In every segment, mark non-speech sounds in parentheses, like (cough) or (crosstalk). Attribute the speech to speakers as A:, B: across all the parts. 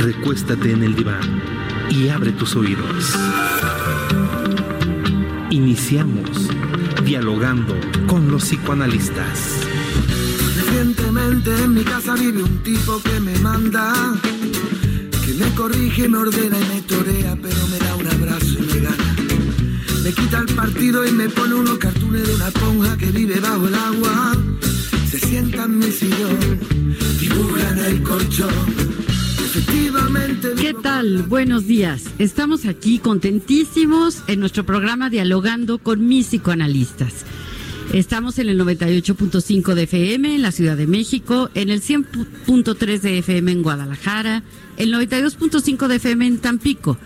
A: Recuéstate en el diván y abre tus oídos. Iniciamos dialogando con los psicoanalistas.
B: Recientemente en mi casa vive un tipo que me manda, que me corrige, me ordena y me torea, pero me da un abrazo y me gana. Me quita el partido y me pone unos cartones de una esponja que vive bajo el agua. Se sienta en mi sillón, dibuja en el colchón.
C: ¿Qué tal? Buenos días. Estamos aquí contentísimos en nuestro programa Dialogando con mis psicoanalistas. Estamos en el 98.5 de FM en la Ciudad de México, en el 100.3 de FM en Guadalajara, el 92.5 de FM en Tampico,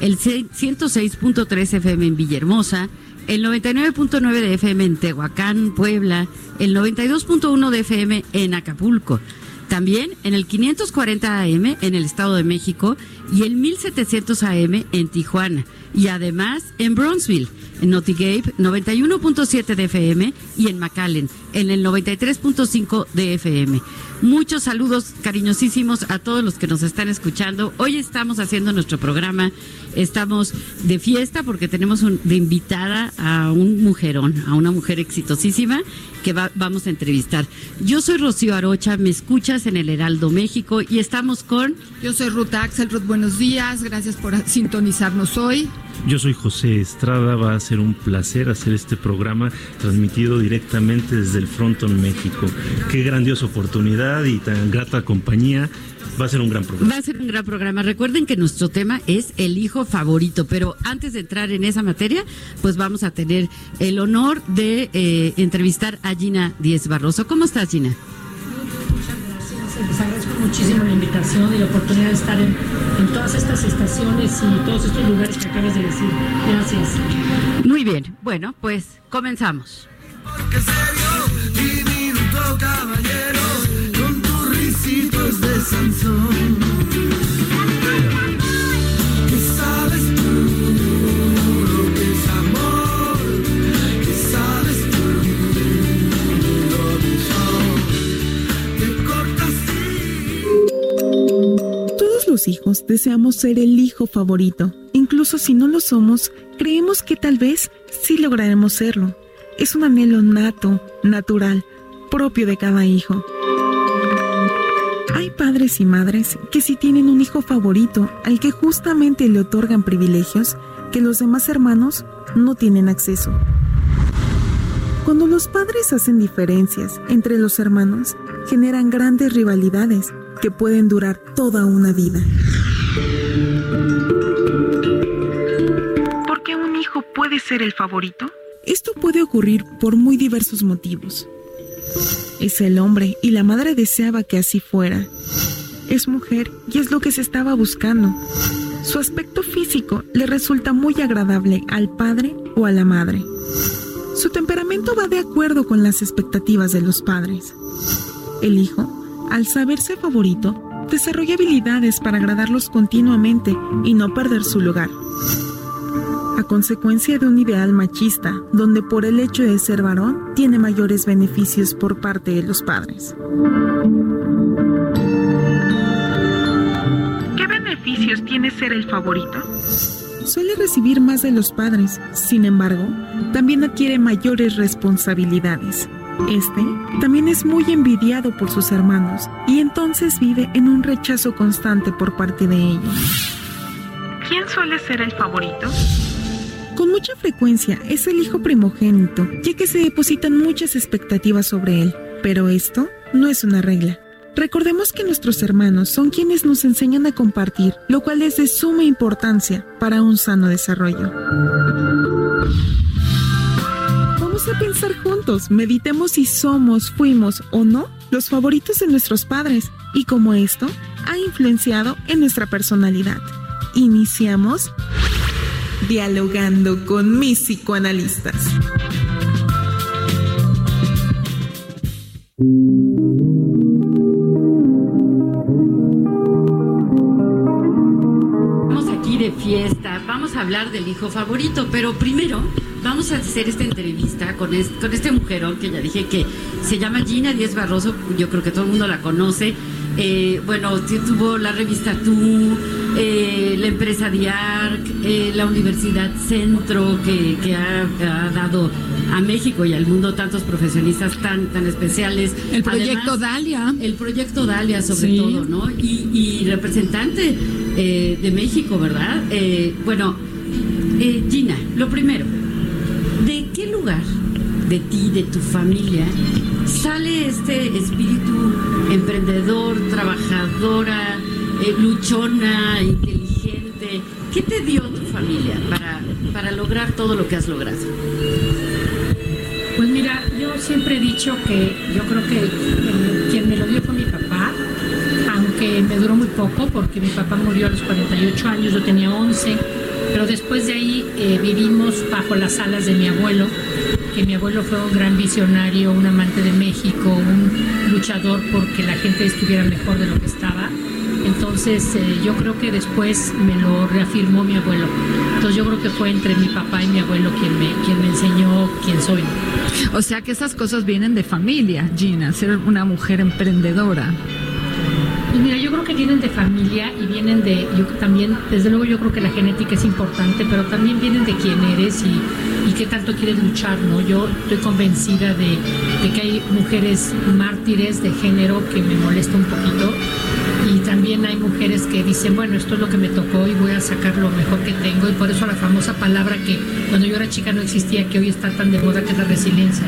C: el 106.3 FM en Villahermosa, el 99.9 de FM en Tehuacán, Puebla, el 92.1 de FM en Acapulco. También en el 540 AM en el Estado de México y el 1700 AM en Tijuana. Y además en Bronzeville, en Notigape 91.7 de FM y en McAllen en el 93.5 de FM. Muchos saludos cariñosísimos a todos los que nos están escuchando. Hoy estamos haciendo nuestro programa. Estamos de fiesta porque tenemos un- de invitada a un mujerón, a una mujer exitosísima que va- vamos a entrevistar. Yo soy Rocío Arocha, me escuchas en el Heraldo México y estamos con
D: Yo soy Ruta Axelrod, buenos días, gracias por sintonizarnos hoy.
A: Yo soy José Estrada, va a ser un placer hacer este programa transmitido directamente desde el Fronton México. Qué grandiosa oportunidad y tan grata compañía. Va a ser un gran programa.
C: Va a ser un gran programa. Recuerden que nuestro tema es el hijo favorito, pero antes de entrar en esa materia, pues vamos a tener el honor de eh, entrevistar a Gina Díez Barroso. ¿Cómo estás, Gina?
E: Les agradezco muchísimo la invitación y la oportunidad de estar en, en todas estas estaciones y todos estos lugares que acabas de decir. Gracias.
C: Muy bien. Bueno, pues comenzamos.
B: Porque
F: los hijos deseamos ser el hijo favorito. Incluso si no lo somos, creemos que tal vez sí lograremos serlo. Es un anhelo nato, natural, propio de cada hijo. Hay padres y madres que sí tienen un hijo favorito al que justamente le otorgan privilegios que los demás hermanos no tienen acceso. Cuando los padres hacen diferencias entre los hermanos, generan grandes rivalidades que pueden durar toda una vida. ¿Por qué un hijo puede ser el favorito? Esto puede ocurrir por muy diversos motivos. Es el hombre y la madre deseaba que así fuera. Es mujer y es lo que se estaba buscando. Su aspecto físico le resulta muy agradable al padre o a la madre. Su temperamento va de acuerdo con las expectativas de los padres. El hijo, al saberse favorito, desarrolla habilidades para agradarlos continuamente y no perder su lugar. A consecuencia de un ideal machista, donde por el hecho de ser varón tiene mayores beneficios por parte de los padres. ¿Qué beneficios tiene ser el favorito? Suele recibir más de los padres, sin embargo, también adquiere mayores responsabilidades. Este también es muy envidiado por sus hermanos y entonces vive en un rechazo constante por parte de ellos. ¿Quién suele ser el favorito? Con mucha frecuencia es el hijo primogénito, ya que se depositan muchas expectativas sobre él, pero esto no es una regla. Recordemos que nuestros hermanos son quienes nos enseñan a compartir, lo cual es de suma importancia para un sano desarrollo. Pensar juntos, meditemos si somos, fuimos o no los favoritos de nuestros padres y cómo esto ha influenciado en nuestra personalidad. Iniciamos dialogando con mis psicoanalistas.
C: Vamos aquí de fiesta, vamos a hablar del hijo favorito, pero primero vamos a hacer esta entrevista con este, con este mujerón que ya dije que se llama Gina Díez Barroso, yo creo que todo el mundo la conoce. Eh, bueno, tuvo la revista Tú, eh, la empresa Diarc, eh, la Universidad Centro, que, que ha, ha, dado a México y al mundo tantos profesionistas tan, tan especiales.
D: El proyecto Además, Dalia.
C: El proyecto Dalia, sobre sí. todo, ¿no? Y, y representante de México, ¿verdad? bueno, Gina, lo primero, ¿de qué de ti, de tu familia, sale este espíritu emprendedor, trabajadora, eh, luchona, inteligente? ¿Qué te dio tu familia para, para lograr todo lo que has logrado?
E: Pues mira, yo siempre he dicho que yo creo que eh, quien me lo dio fue mi papá, aunque me duró muy poco porque mi papá murió a los 48 años, yo tenía 11, pero después de ahí eh, vivimos bajo las alas de mi abuelo, que mi abuelo fue un gran visionario, un amante de México, un luchador porque la gente estuviera mejor de lo que estaba. Entonces eh, yo creo que después me lo reafirmó mi abuelo. Entonces yo creo que fue entre mi papá y mi abuelo quien me, quien me enseñó quién soy.
D: O sea que esas cosas vienen de familia, Gina, ser una mujer emprendedora.
E: Pues mira, yo creo que vienen de familia y vienen de, yo también, desde luego yo creo que la genética es importante, pero también vienen de quién eres y, qué tanto quieres luchar, ¿no? Yo estoy convencida de, que hay mujeres mártires de género que me molesta un poquito y también hay mujeres que dicen, bueno, esto es lo que me tocó y voy a sacar lo mejor que tengo y por eso la famosa palabra que cuando yo era chica no existía, que hoy está tan de moda, que es la resiliencia.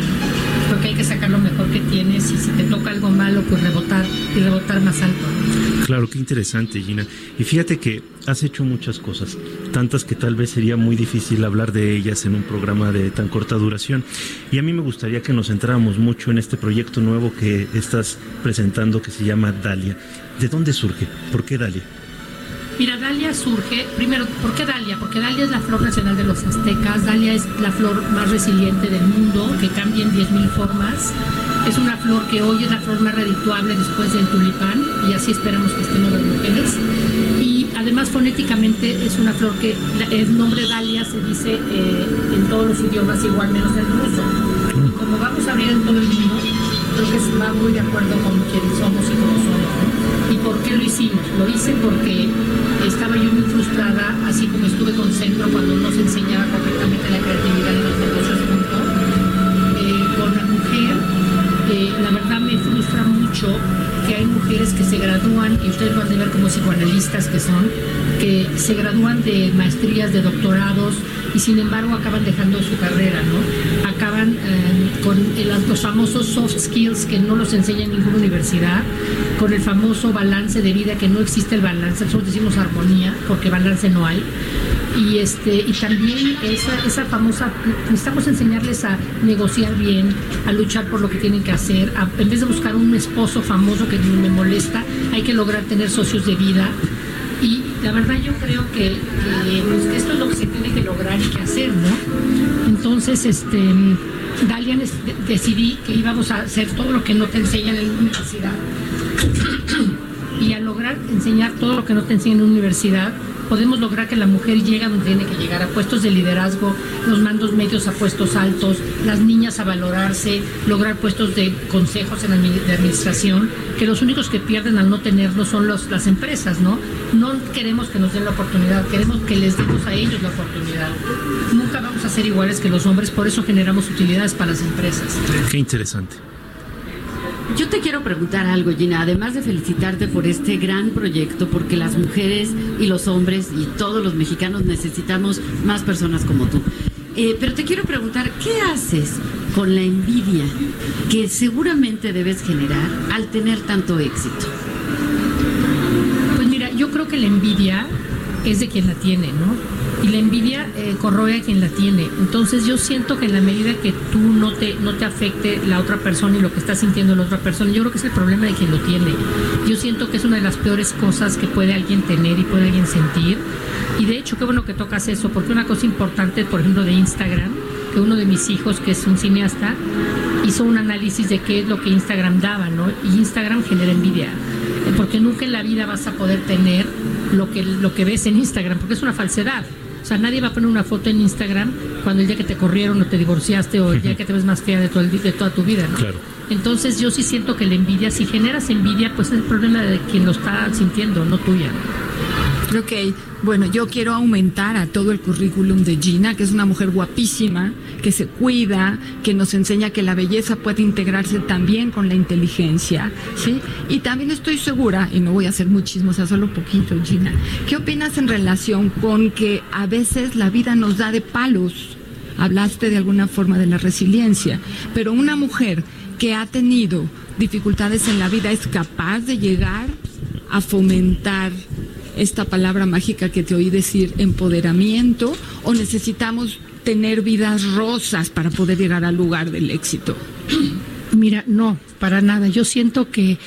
E: Que sacar lo mejor que tienes y si te toca algo malo, pues rebotar y rebotar más alto.
A: Claro, qué interesante, Gina. Y fíjate que has hecho muchas cosas, tantas que tal vez sería muy difícil hablar de ellas en un programa de tan corta duración. Y a mí me gustaría que nos centráramos mucho en este proyecto nuevo que estás presentando que se llama Dalia. ¿De dónde surge? ¿Por qué Dalia?
E: Mira, Dalia surge, primero, ¿por qué Dalia? Porque Dalia es la flor nacional de los aztecas, Dalia es la flor más resiliente del mundo, que cambia en 10.000 formas. Es una flor que hoy es la flor más redituable después del tulipán, y así esperamos que estemos las mujeres. Y además, fonéticamente, es una flor que el nombre Dalia se dice eh, en todos los idiomas, igual menos en ruso. Y como vamos a abrir en todo el mundo, creo que va muy de acuerdo con quiénes somos y cómo somos. ¿Y por qué lo hicimos? Lo hice porque estaba yo muy frustrada, así como estuve con Centro cuando no se enseñaba correctamente la creatividad de los negocios juntos. Eh, con la mujer, eh, la verdad me frustra mucho mujeres que se gradúan, y ustedes van a ver como psicoanalistas que son, que se gradúan de maestrías, de doctorados, y sin embargo acaban dejando su carrera, ¿no? Acaban eh, con el, los famosos soft skills que no los enseña en ninguna universidad, con el famoso balance de vida que no existe el balance, nosotros decimos armonía, porque balance no hay. Y, este, y también esa, famosa, necesitamos enseñarles a negociar bien, a luchar por lo que tienen que hacer, a, en vez de buscar un esposo famoso que me molesta, hay que lograr tener socios de vida, y la verdad yo creo que, pues, esto es lo que se tiene que lograr y que hacer, ¿no? Entonces, este, Dalia decidí que íbamos a hacer todo lo que no te enseñan en la universidad. (clears throat) y al lograr enseñar todo lo que no te enseñan en la universidad, podemos lograr que la mujer llegue donde tiene que llegar, a puestos de liderazgo, los mandos medios a puestos altos, las niñas a valorarse, lograr puestos de consejos en de administración, que los únicos que pierden al no tenerlo son los, las empresas, ¿no? No queremos que nos den la oportunidad, queremos que les demos a ellos la oportunidad. Nunca vamos a ser iguales que los hombres, por eso generamos utilidades para las empresas.
A: Qué interesante.
C: Yo te quiero preguntar algo, Gina, además de felicitarte por este gran proyecto, porque las mujeres y los hombres y todos los mexicanos necesitamos más personas como tú. Eh, pero te quiero preguntar, ¿qué haces con la envidia que seguramente debes generar al tener tanto éxito?
E: Pues mira, yo creo que la envidia es de quien la tiene, ¿no? Y la envidia eh, corroe a quien la tiene. Entonces yo siento que en la medida que tú no te, no te afecte la otra persona y lo que está sintiendo la otra persona, yo creo que es el problema de quien lo tiene. Yo siento que es una de las peores cosas que puede alguien tener y puede alguien sentir. Y de hecho, qué bueno que tocas eso, porque una cosa importante, por ejemplo, de Instagram, que uno de mis hijos, que es un cineasta, hizo un análisis de qué es lo que Instagram daba, ¿no? Y Instagram genera envidia, porque nunca en la vida vas a poder tener lo que, lo que ves en Instagram, porque es una falsedad. O sea, nadie va a poner una foto en Instagram cuando el día que te corrieron o te divorciaste o el día que te ves más fea de, todo el, de toda tu vida, ¿no?
A: Claro.
E: Entonces yo sí siento que la envidia, si generas envidia, pues es el problema de quien lo está sintiendo, no tuya.
D: Ok, bueno, yo quiero aumentar a todo el currículum de Gina, que es una mujer guapísima, que se cuida, que nos enseña que la belleza puede integrarse también con la inteligencia, ¿sí? Y también estoy segura, y no voy a hacer muchísimo, o sea, solo poquito, Gina, ¿qué opinas en relación con que a veces la vida nos da de palos? Hablaste de alguna forma de la resiliencia, pero una mujer que ha tenido dificultades en la vida es capaz de llegar a fomentar esta palabra mágica que te oí decir, empoderamiento, o necesitamos tener vidas rosas para poder llegar al lugar del éxito? (clears throat)
E: Mira, no, para nada. Yo siento que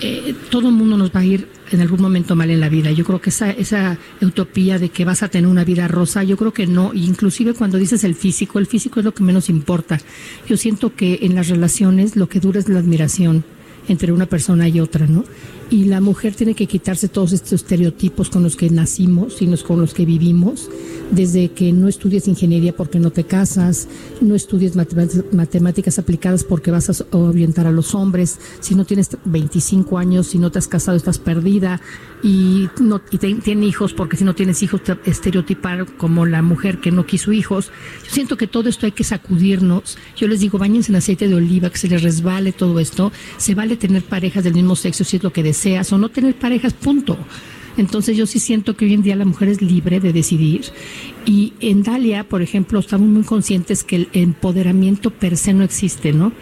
E: eh, todo el mundo nos va a ir en algún momento mal en la vida. Yo creo que esa, esa utopía de que vas a tener una vida rosa, yo creo que no. Inclusive cuando dices el físico, el físico es lo que menos importa. Yo siento que en las relaciones lo que dura es la admiración entre una persona y otra, ¿no? Y la mujer tiene que quitarse todos estos estereotipos con los que nacimos y con los que vivimos, desde que no estudies ingeniería porque no te casas, no estudies matemáticas aplicadas porque vas a orientar a los hombres, si no tienes 25 años, si no te has casado estás perdida y no y tiene hijos porque si no tienes hijos te estereotipar como la mujer que no quiso hijos. Yo siento que todo esto hay que sacudirnos. Yo les digo, bañense en aceite de oliva, que se les resbale todo esto. Se vale tener parejas del mismo sexo si es lo que deseas o no tener parejas, punto. Entonces yo sí siento que hoy en día la mujer es libre de decidir. Y en Dalia, por ejemplo, estamos muy conscientes que el empoderamiento per se no existe, ¿no?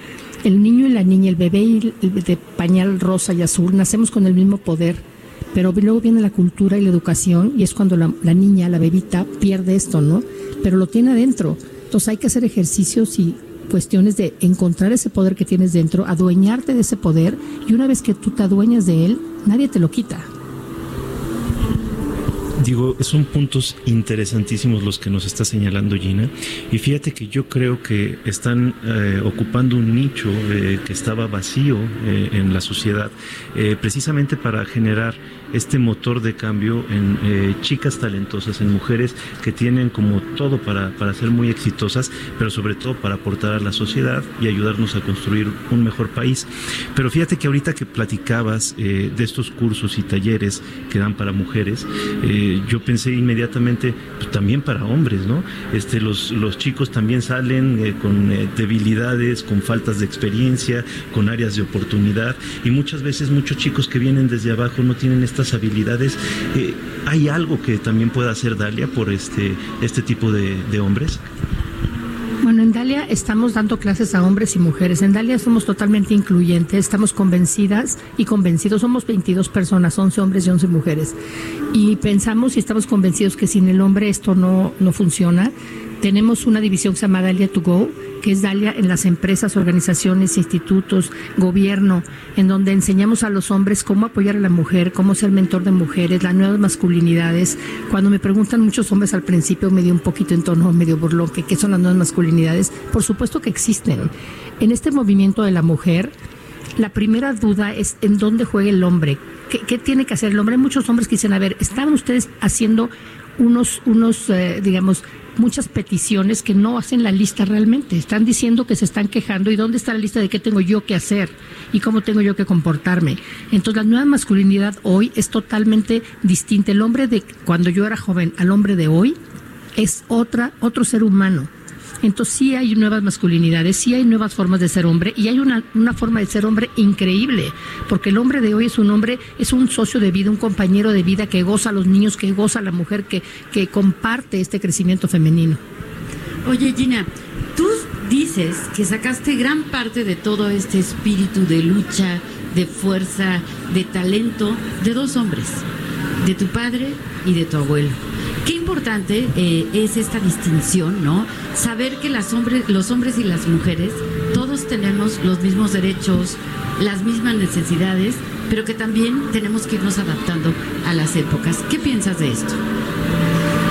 E: El niño y la niña, el bebé y el de pañal rosa y azul, nacemos con el mismo poder. Pero luego viene la cultura y la educación y es cuando la, la niña, la bebita, pierde esto, ¿no? Pero lo tiene adentro. Entonces hay que hacer ejercicios y cuestiones de encontrar ese poder que tienes dentro, adueñarte de ese poder y una vez que tú te adueñas de él, nadie te lo quita.
A: Digo, son puntos interesantísimos los que nos está señalando Gina. Y fíjate que yo creo que están eh, ocupando un nicho eh, que estaba vacío eh, en la sociedad, precisamente para generar este motor de cambio en chicas talentosas, en mujeres que tienen como todo para, para ser muy exitosas, pero sobre todo para aportar a la sociedad y ayudarnos a construir un mejor país. Pero fíjate que ahorita que platicabas de estos cursos y talleres que dan para mujeres, yo pensé inmediatamente pues, también para hombres, ¿no? Este, los, los chicos también salen eh, con eh, debilidades, con faltas de experiencia, con áreas de oportunidad y muchas veces muchos chicos que vienen desde abajo no tienen habilidades. Eh, ¿Hay algo que también pueda hacer Dalia por este, este tipo de, de hombres?
E: Bueno, en Dalia estamos dando clases a hombres y mujeres. En Dalia somos totalmente incluyentes, estamos convencidas y convencidos. Somos 22 personas, 11 hombres y 11 mujeres. Y pensamos y estamos convencidos que sin el hombre esto no, no funciona. Tenemos una división que se llama Dalia to Go, es Dalia en las empresas, organizaciones, institutos, gobierno, en donde enseñamos a los hombres cómo apoyar a la mujer, cómo ser mentor de mujeres, las nuevas masculinidades. Cuando me preguntan muchos hombres al principio, me dio un poquito en tono medio burlón, que qué son las nuevas masculinidades. Por supuesto que existen. En este movimiento de la mujer, la primera duda es en dónde juega el hombre. ¿Qué, tiene que hacer el hombre? Hay muchos hombres que dicen, a ver, ¿están ustedes haciendo unos, unos eh, digamos, muchas peticiones que no hacen la lista realmente. Están diciendo que se están quejando y dónde está la lista de qué tengo yo que hacer y cómo tengo yo que comportarme. Entonces la nueva masculinidad hoy es totalmente distinta. El hombre de cuando yo era joven al hombre de hoy es otra, otro ser humano. Entonces sí hay nuevas masculinidades, sí hay nuevas formas de ser hombre y hay una, una, forma de ser hombre increíble, porque el hombre de hoy es un hombre, es un socio de vida, un compañero de vida que goza a los niños, que goza a la mujer, que, que comparte este crecimiento femenino.
C: Oye Gina, tú dices que sacaste gran parte de todo este espíritu de lucha, de fuerza, de talento de dos hombres, de tu padre y de tu abuelo. Qué importante eh, es esta distinción, ¿no? Saber que las hombres, los hombres y las mujeres todos tenemos los mismos derechos, las mismas necesidades, pero que también tenemos que irnos adaptando a las épocas. ¿Qué piensas de esto?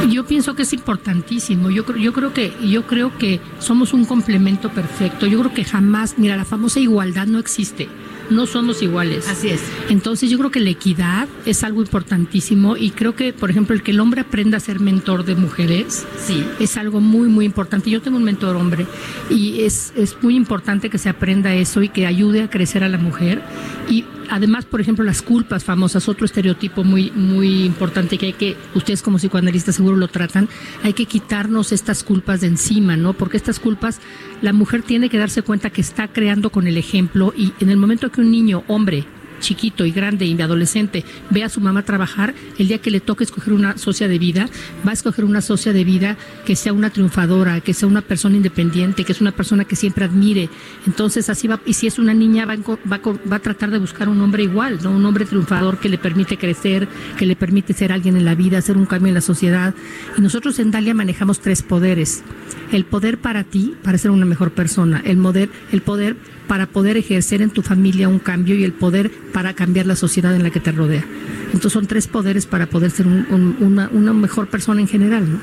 E: Yo pienso que es importantísimo. Yo, yo creo que yo creo que somos un complemento perfecto. Yo creo que jamás, mira, la famosa igualdad no existe no somos iguales.
C: Así es.
E: Entonces yo creo que la equidad es algo importantísimo y creo que, por ejemplo, el que el hombre aprenda a ser mentor de mujeres
C: sí.
E: es algo muy, muy importante. Yo tengo un mentor hombre y es, es muy importante que se aprenda eso y que ayude a crecer a la mujer. Y además, por ejemplo, las culpas famosas, otro estereotipo muy, muy importante que hay que, ustedes como psicoanalistas seguro lo tratan, hay que quitarnos estas culpas de encima, ¿no? Porque estas culpas, la mujer tiene que darse cuenta que está creando con el ejemplo y en el momento que un niño, hombre, chiquito y grande y adolescente ve a su mamá trabajar, el día que le toque escoger una socia de vida, va a escoger una socia de vida que sea una triunfadora, que sea una persona independiente, que es una persona que siempre admire. Entonces así va, y si es una niña va, va, va a tratar de buscar un hombre igual, ¿no? Un hombre triunfador que le permite crecer, que le permite ser alguien en la vida, hacer un cambio en la sociedad. Y nosotros en Dalia manejamos tres poderes. El poder para ti, para ser una mejor persona, el poder, el poder para poder ejercer en tu familia un cambio y el poder para cambiar la sociedad en la que te rodea. Entonces son tres poderes para poder ser una, mejor persona en general, ¿no?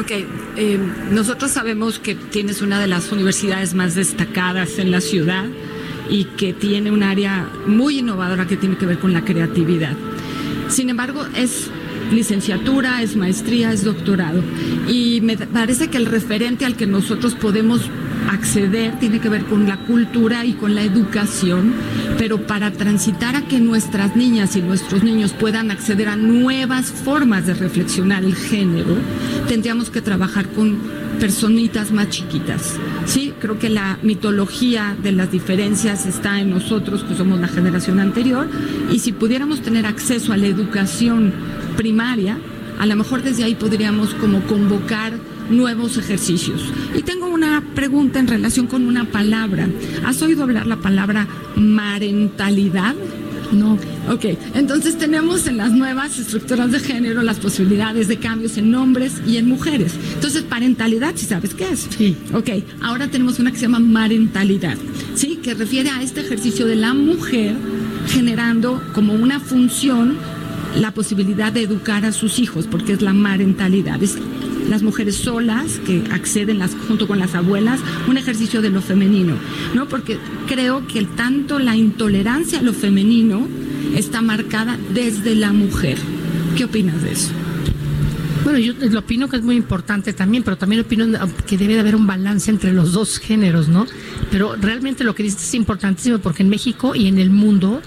D: Ok, eh, nosotros sabemos que tienes una de las universidades más destacadas en la ciudad y que tiene un área muy innovadora que tiene que ver con la creatividad. Sin embargo, es licenciatura, es maestría, es doctorado. Y me parece que el referente al que nosotros podemos acceder tiene que ver con la cultura y con la educación, pero para transitar a que nuestras niñas y nuestros niños puedan acceder a nuevas formas de reflexionar el género, tendríamos que trabajar con personitas más chiquitas. Sí, creo que la mitología de las diferencias está en nosotros, que somos la generación anterior, y si pudiéramos tener acceso a la educación primaria, a lo mejor desde ahí podríamos como convocar nuevos ejercicios. Y tengo una pregunta en relación con una palabra. ¿Has oído hablar la palabra marentalidad? No. Ok, entonces tenemos en las nuevas estructuras de género las posibilidades de cambios en hombres y en mujeres. Entonces, parentalidad, si sabes qué es.
E: Sí.
D: Ok, ahora tenemos una que se llama marentalidad, ¿sí? Que refiere a este ejercicio de la mujer generando como una función la posibilidad de educar a sus hijos, porque es la marentalidad. Es las mujeres solas que acceden las, junto con las abuelas, un ejercicio de lo femenino, ¿no? Porque creo que tanto la intolerancia a lo femenino está marcada desde la mujer. ¿Qué opinas de eso?
E: Bueno, yo lo opino que es muy importante también, pero también opino que debe de haber un balance entre los dos géneros, ¿no? Pero realmente lo que dices es importantísimo porque en México y en el mundo,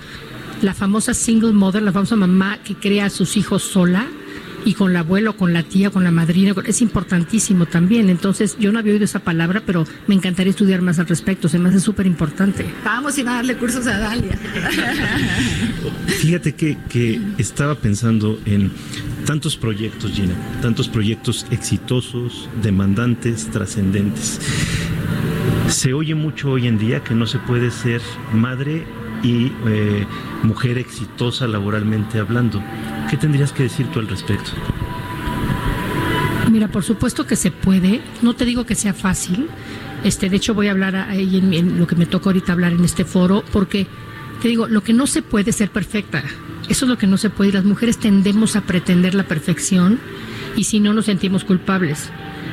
E: la famosa single mother, la famosa mamá que crea a sus hijos sola, y con la abuelo, con la tía, con la madrina, es importantísimo también. Entonces, yo no había oído esa palabra, pero me encantaría estudiar más al respecto, se me hace súper importante.
D: Vamos a ir a darle cursos a Dalia. (laughs)
A: Fíjate que, que estaba pensando en tantos proyectos, Gina, tantos proyectos exitosos, demandantes, trascendentes. Se oye mucho hoy en día que no se puede ser madre y eh, mujer exitosa laboralmente hablando. ¿Qué tendrías que decir tú al respecto?
E: Mira, por supuesto que se puede. No te digo que sea fácil. Este, de hecho, voy a hablar ahí en, en lo que me toca ahorita hablar en este foro, porque te digo, lo que no se puede es ser perfecta. Eso es lo que no se puede. Y las mujeres tendemos a pretender la perfección y si no nos sentimos culpables.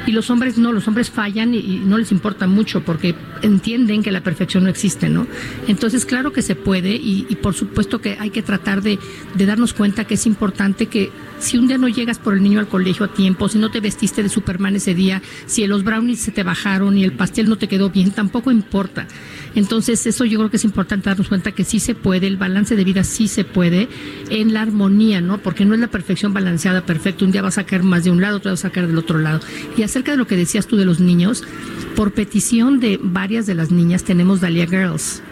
E: Y los hombres no, los hombres fallan y, no les importa mucho porque entienden que la perfección no existe, ¿no? Entonces, claro que se puede y, por supuesto que hay que tratar de, de, darnos cuenta que es importante que si un día no llegas por el niño al colegio a tiempo, si no te vestiste de Superman ese día, si los brownies se te bajaron y el pastel no te quedó bien, tampoco importa. Entonces, eso yo creo que es importante darnos cuenta que sí se puede, el balance de vida sí se puede en la armonía, ¿no? Porque no es la perfección balanceada perfecta. Un día vas a caer más de un lado, otro vas a caer del otro lado. Y acerca de lo que decías tú de los niños, por petición de varias de las niñas tenemos Dalia Girls.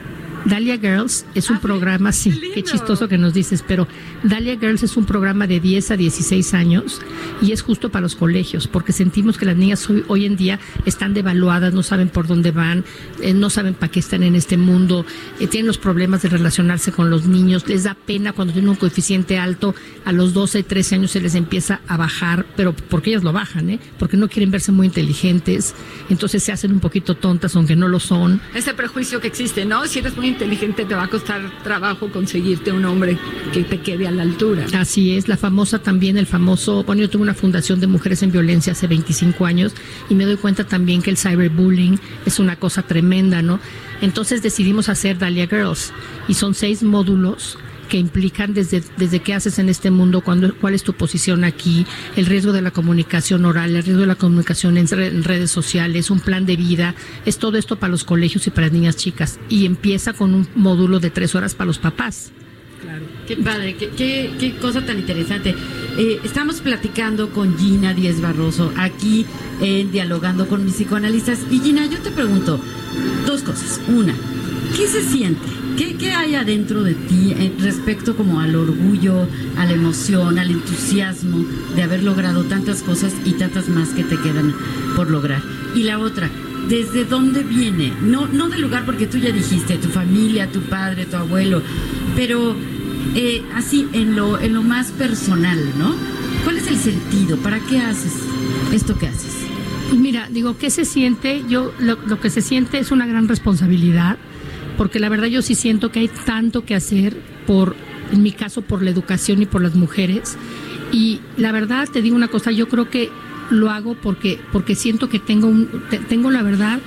E: Dalia Girls es un ah, programa, sí, qué, chistoso que nos dices, pero Dalia Girls es un programa de 10 a 16 años y es justo para los colegios, porque sentimos que las niñas hoy, en día están devaluadas, no saben por dónde van, eh, no saben para qué están en este mundo, eh, tienen los problemas de relacionarse con los niños, les da pena cuando tienen un coeficiente alto, a los 12, 13 años se les empieza a bajar, pero porque ellas lo bajan, ¿eh? porque no quieren verse muy inteligentes, entonces se hacen un poquito tontas aunque no lo son.
D: Ese prejuicio que existe, ¿no? Si eres muy inteligente te va a costar trabajo conseguirte un hombre que te quede a la altura.
E: Así es, la famosa también, el famoso, bueno, yo tuve una fundación de mujeres en violencia hace 25 años y me doy cuenta también que el cyberbullying es una cosa tremenda, ¿no? Entonces decidimos hacer Dalia Girls y son seis módulos que implican desde, desde qué haces en este mundo, cuándo, cuál es tu posición aquí, el riesgo de la comunicación oral, el riesgo de la comunicación en, redes sociales, un plan de vida, es todo esto para los colegios y para las niñas chicas. Y empieza con un módulo de tres horas para los papás.
C: Claro. Qué padre, qué, qué, cosa tan interesante. Eh, estamos platicando con Gina Díez Barroso aquí en Dialogando con mis psicoanalistas. Y Gina, yo te pregunto dos cosas. Una, ¿qué se siente ¿Qué, hay adentro de ti eh, respecto como al orgullo, a la emoción, al entusiasmo de haber logrado tantas cosas y tantas más que te quedan por lograr? Y la otra, ¿desde dónde viene? No, no del lugar porque tú ya dijiste, tu familia, tu padre, tu abuelo, pero eh, así en lo, en lo más personal, ¿no? ¿Cuál es el sentido? ¿Para qué haces esto que haces?
E: Mira, digo, ¿qué se siente? Yo, lo, lo que se siente es una gran responsabilidad porque la verdad yo sí siento que hay tanto que hacer por, en mi caso, por la educación y por las mujeres. Y la verdad, te digo una cosa, yo creo que lo hago porque, porque siento que tengo, un, tengo la verdad,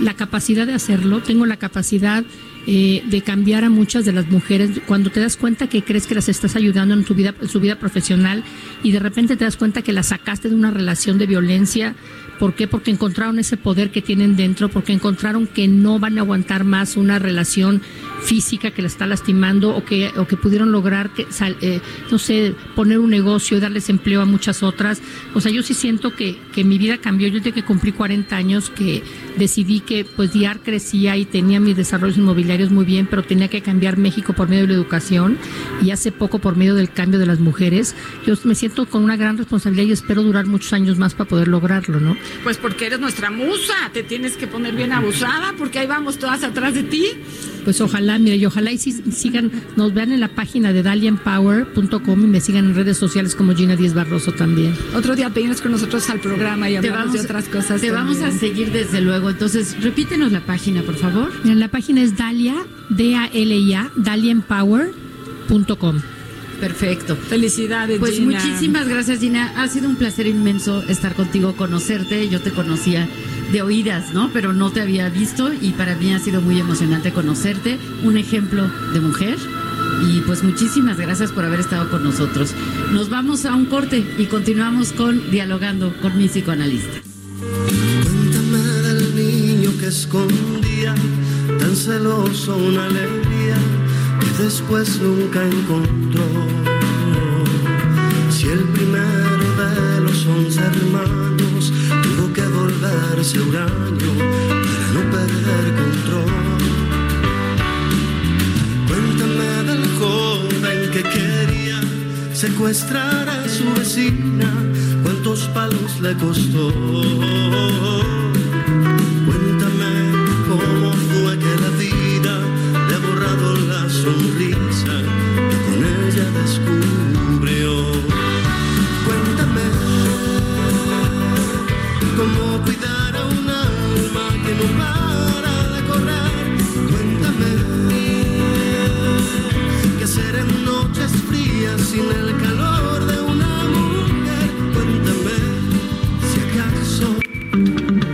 E: la capacidad de hacerlo, tengo la capacidad eh, de cambiar a muchas de las mujeres cuando te das cuenta que crees que las estás ayudando en tu vida en su vida profesional y de repente te das cuenta que las sacaste de una relación de violencia ¿Por qué? Porque encontraron ese poder que tienen dentro, porque encontraron que no van a aguantar más una relación física que la está lastimando o que, o que pudieron lograr, que, eh, no sé, poner un negocio y darles empleo a muchas otras. O sea, yo sí siento que, que mi vida cambió. Yo desde que cumplí 40 años que decidí que pues DIAR crecía y tenía mis desarrollos inmobiliarios muy bien, pero tenía que cambiar México por medio de la educación y hace poco por medio del cambio de las mujeres. Yo me siento con una gran responsabilidad y espero durar muchos años más para poder lograrlo, ¿no?
D: Pues porque eres nuestra musa, te tienes que poner bien abusada porque ahí vamos todas atrás de ti.
E: Pues ojalá, mire, y ojalá y sigan, nos vean en la página de dalianpower.com y me sigan en redes sociales como Gina Díez Barroso también.
D: Otro día vienes con nosotros al programa y hablamos de otras cosas.
C: Te vamos a seguir desde luego. Entonces, repítenos la página, por favor.
E: la página es Dalia, D-A-L-I-A, dalianpower.com.
C: Perfecto.
D: Felicidades,
C: Pues muchísimas gracias, Gina. Ha sido un placer inmenso estar contigo, conocerte. Yo te conocía de oídas, ¿no? Pero no te había visto y para mí ha sido muy emocionante conocerte. Un ejemplo de mujer. Y pues muchísimas gracias por haber estado con nosotros. Nos vamos a un corte y continuamos con Dialogando con mi psicoanalista.
B: Cuéntame del niño que escondía tan celoso una después nunca encontró. Si el primero de los once hermanos tuvo que volverse huraño para no perder control. Cuéntame del joven que quería secuestrar a su vecina, cuántos palos le costó. Cuéntame cómo descubrió. Cuéntame cómo cuidar a un alma que no para de correr. Cuéntame qué hacer en noches frías sin el calor de una mujer. Cuéntame si acaso.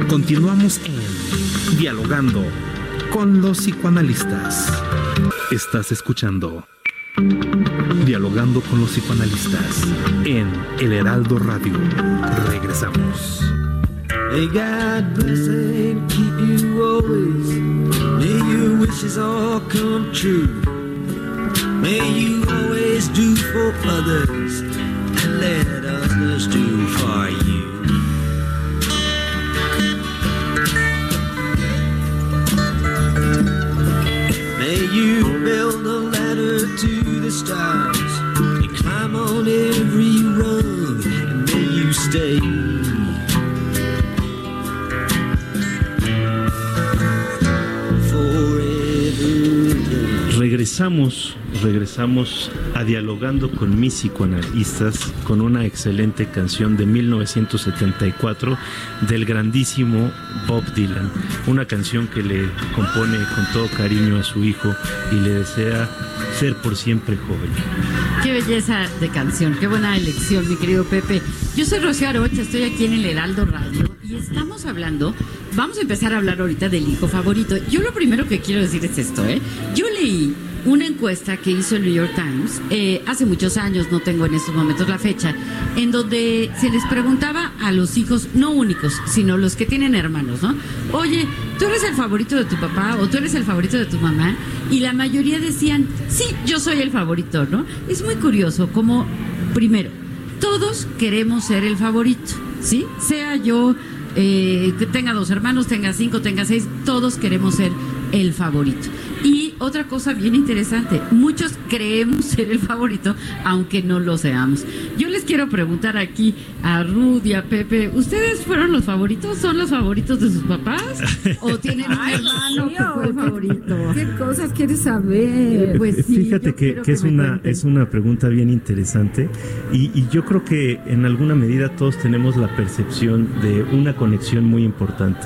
G: Continuamos en Dialogando con los psicoanalistas. Estás escuchando Dialogando con los psicoanalistas en El Heraldo Radio. Regresamos.
B: May God bless and keep you always. May your wishes all come true. May you always do for others and let others do for you.
A: Regresamos, regresamos a dialogando con mis psicoanalistas con una excelente canción de 1974 del grandísimo Bob Dylan, una canción que le compone con todo cariño a su hijo y le desea ser por siempre joven.
C: Qué belleza de canción, qué buena elección, mi querido Pepe. Yo soy Rocío Arocha, estoy aquí en el Heraldo Radio y estamos hablando, vamos a empezar a hablar ahorita del hijo favorito. Yo lo primero que quiero decir es esto, ¿eh? Yo leí una encuesta que hizo el New York Times eh, hace muchos años, no tengo en estos momentos la fecha, en donde se les preguntaba a los hijos, no únicos, sino los que tienen hermanos, ¿no? Oye, ¿tú eres el favorito de tu papá o tú eres el favorito de tu mamá? Y la mayoría decían, sí, yo soy el favorito, ¿no? Es muy curioso como, primero, todos queremos ser el favorito, ¿sí? Sea yo eh, que tenga dos hermanos, tenga cinco, tenga seis, todos queremos ser el favorito. Y otra cosa bien interesante, muchos creemos ser el favorito, aunque no lo seamos. Yo les quiero preguntar aquí a Rudy, y a Pepe, ¿ustedes fueron los favoritos? ¿Son los favoritos de sus papás? ¿O (laughs) tienen un hermano que fue el favorito?
D: ¿Qué cosas quieres saber?
C: Pues sí,
A: Fíjate que, que es, una,
C: cuenten.
A: es una pregunta bien interesante y, y yo creo que en alguna medida todos tenemos la percepción de una conexión muy importante.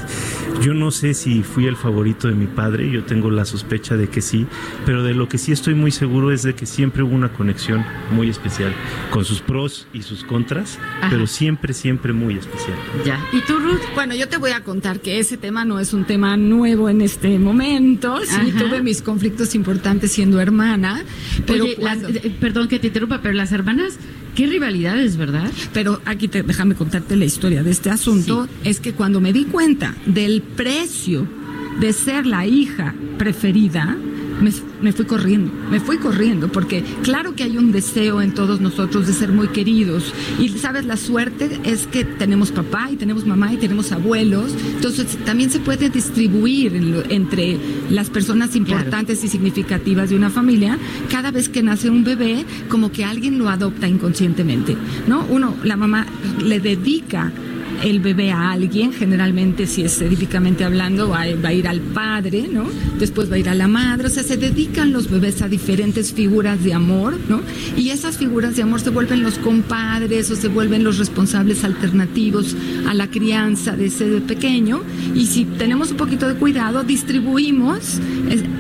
A: Yo no sé si fui el favorito de mi padre, yo tengo la sospecha de que sí, pero de lo que sí estoy muy seguro es de que siempre hubo una conexión muy especial, con sus pros y sus contras,
C: Ajá.
A: pero siempre, siempre muy especial.
C: Ya. ¿Y tú, Ruth?
D: Bueno, yo te voy a contar que ese tema no es un tema nuevo en este momento. Sí,
C: Ajá.
D: tuve mis conflictos importantes siendo hermana, pero
C: Oye, las-
D: cuando-
C: eh, perdón que te interrumpa, pero las hermanas, qué rivalidades, ¿verdad?
D: Pero aquí te, déjame contarte la historia de este asunto. Es que cuando me di cuenta del precio de ser la hija preferida, me, me fui corriendo, me fui corriendo, porque claro que hay un deseo en todos nosotros de ser muy queridos. Y sabes, la suerte es que tenemos papá y tenemos mamá y tenemos abuelos. Entonces también se puede distribuir en lo- entre las personas importantes y significativas de una familia. Cada vez que nace un bebé, como que alguien lo adopta inconscientemente, ¿no? Uno, la mamá le dedica el bebé a alguien, generalmente si es científicamente hablando, va, va a ir al padre, ¿no? Después va a ir a la madre, o sea, se dedican los bebés a diferentes figuras de amor, ¿no? Y esas figuras de amor se vuelven los compadres o se vuelven los responsables alternativos a la crianza de ese pequeño. Y si tenemos un poquito de cuidado, distribuimos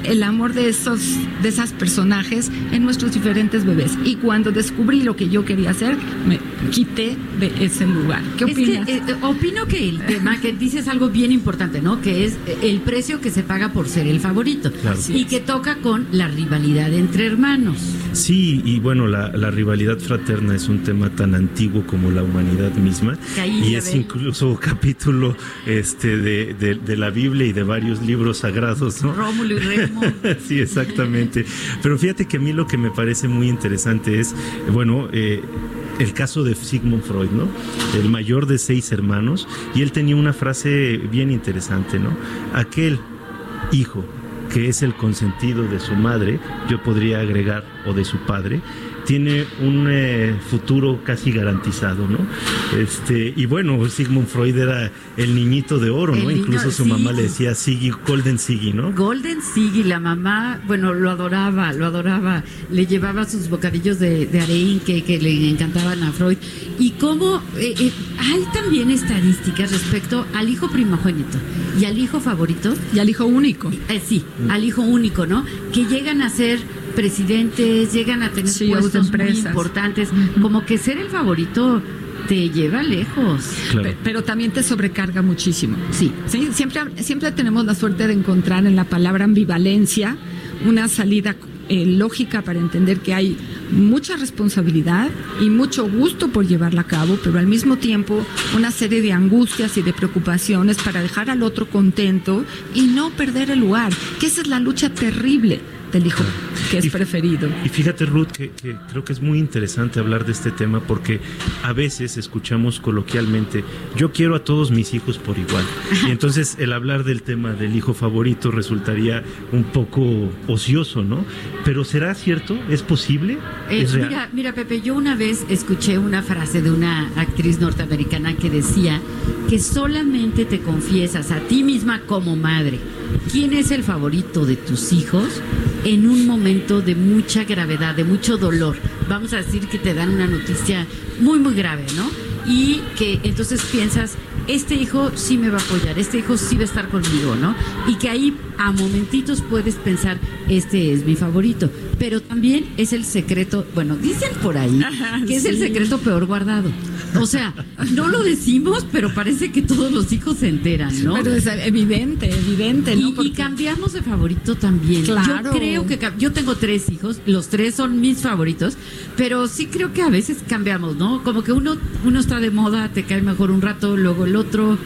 D: el amor de esos, de esas personajes en nuestros diferentes bebés. Y cuando descubrí lo que yo quería hacer, me quité de ese lugar. ¿Qué
C: Es
D: opinas?
C: que, eh, opino que el tema que dices algo bien importante, ¿no? Que es el precio que se paga por ser el favorito.
A: Claro.
C: Y que toca con la rivalidad entre hermanos.
A: Sí, y bueno, la, la rivalidad fraterna es un tema tan antiguo como la humanidad misma. Y es
C: ve.
A: incluso capítulo este, de, de- de la Biblia y de varios libros sagrados, ¿no?
C: Rómulo y Remo. (laughs)
A: sí, exactamente. Pero fíjate que a mí lo que me parece muy interesante es, bueno, eh, el caso de Sigmund Freud, ¿no? El mayor de seis hermanos, y él tenía una frase bien interesante, ¿no? Aquel hijo que es el consentido de su madre, yo podría agregar, o de su padre, tiene un eh, futuro casi garantizado, ¿no? Este, y bueno, Sigmund Freud era el niñito de oro,
C: El
A: ¿no?
C: niño,
A: Incluso su
C: sí.
A: mamá le decía Siggy, Golden Siggy, ¿no?
C: Golden Siggy, la mamá, bueno, lo adoraba, lo adoraba. Le llevaba sus bocadillos de, de arenque que le encantaban a Freud. Y cómo eh, eh, hay también estadísticas respecto al hijo primogénito y al hijo favorito.
D: Y al hijo único.
C: Eh, sí, al hijo único, ¿no? Que llegan a ser presidentes, llegan a tener puestos muy importantes. Como que ser el favorito te lleva lejos.
A: Claro.
D: Pero también te sobrecarga muchísimo.
C: Sí.
D: Sí, siempre, siempre tenemos la suerte de encontrar en la palabra ambivalencia una salida eh, lógica para entender que hay mucha responsabilidad y mucho gusto por llevarla a cabo, pero al mismo tiempo una serie de angustias y de preocupaciones para dejar al otro contento y no perder el lugar, que esa es la lucha terrible el hijo que es preferido.
A: Y fíjate, Ruth, que, que creo que es muy interesante hablar de este tema porque a veces escuchamos coloquialmente, yo quiero a todos mis hijos por igual. Y entonces el hablar del tema del hijo favorito resultaría un poco ocioso, ¿no? Pero ¿será cierto? ¿Es posible?
C: Eh,
A: ¿Es real?
C: mira, mira, Pepe, yo una vez escuché una frase de una actriz norteamericana que decía que solamente te confiesas a ti misma como madre quién es el favorito de tus hijos en un momento de mucha gravedad, de mucho dolor. Vamos a decir que te dan una noticia muy, muy grave, ¿no? Y que entonces piensas, este hijo sí me va a apoyar, este hijo sí va a estar conmigo, ¿no? Y que ahí a momentitos puedes pensar, este es mi favorito. Pero también es el secreto, bueno, dicen por ahí (laughs) que es el secreto peor guardado. O sea, no lo decimos, pero parece que todos los hijos se enteran, ¿no?
D: Pero es evidente, evidente, ¿no?
C: Y, cambiamos de favorito también.
D: Claro.
C: Yo creo que yo tengo tres hijos, los tres son mis favoritos, pero sí creo que a veces cambiamos, ¿no? Como que uno uno está de moda, te cae mejor un rato, luego el otro.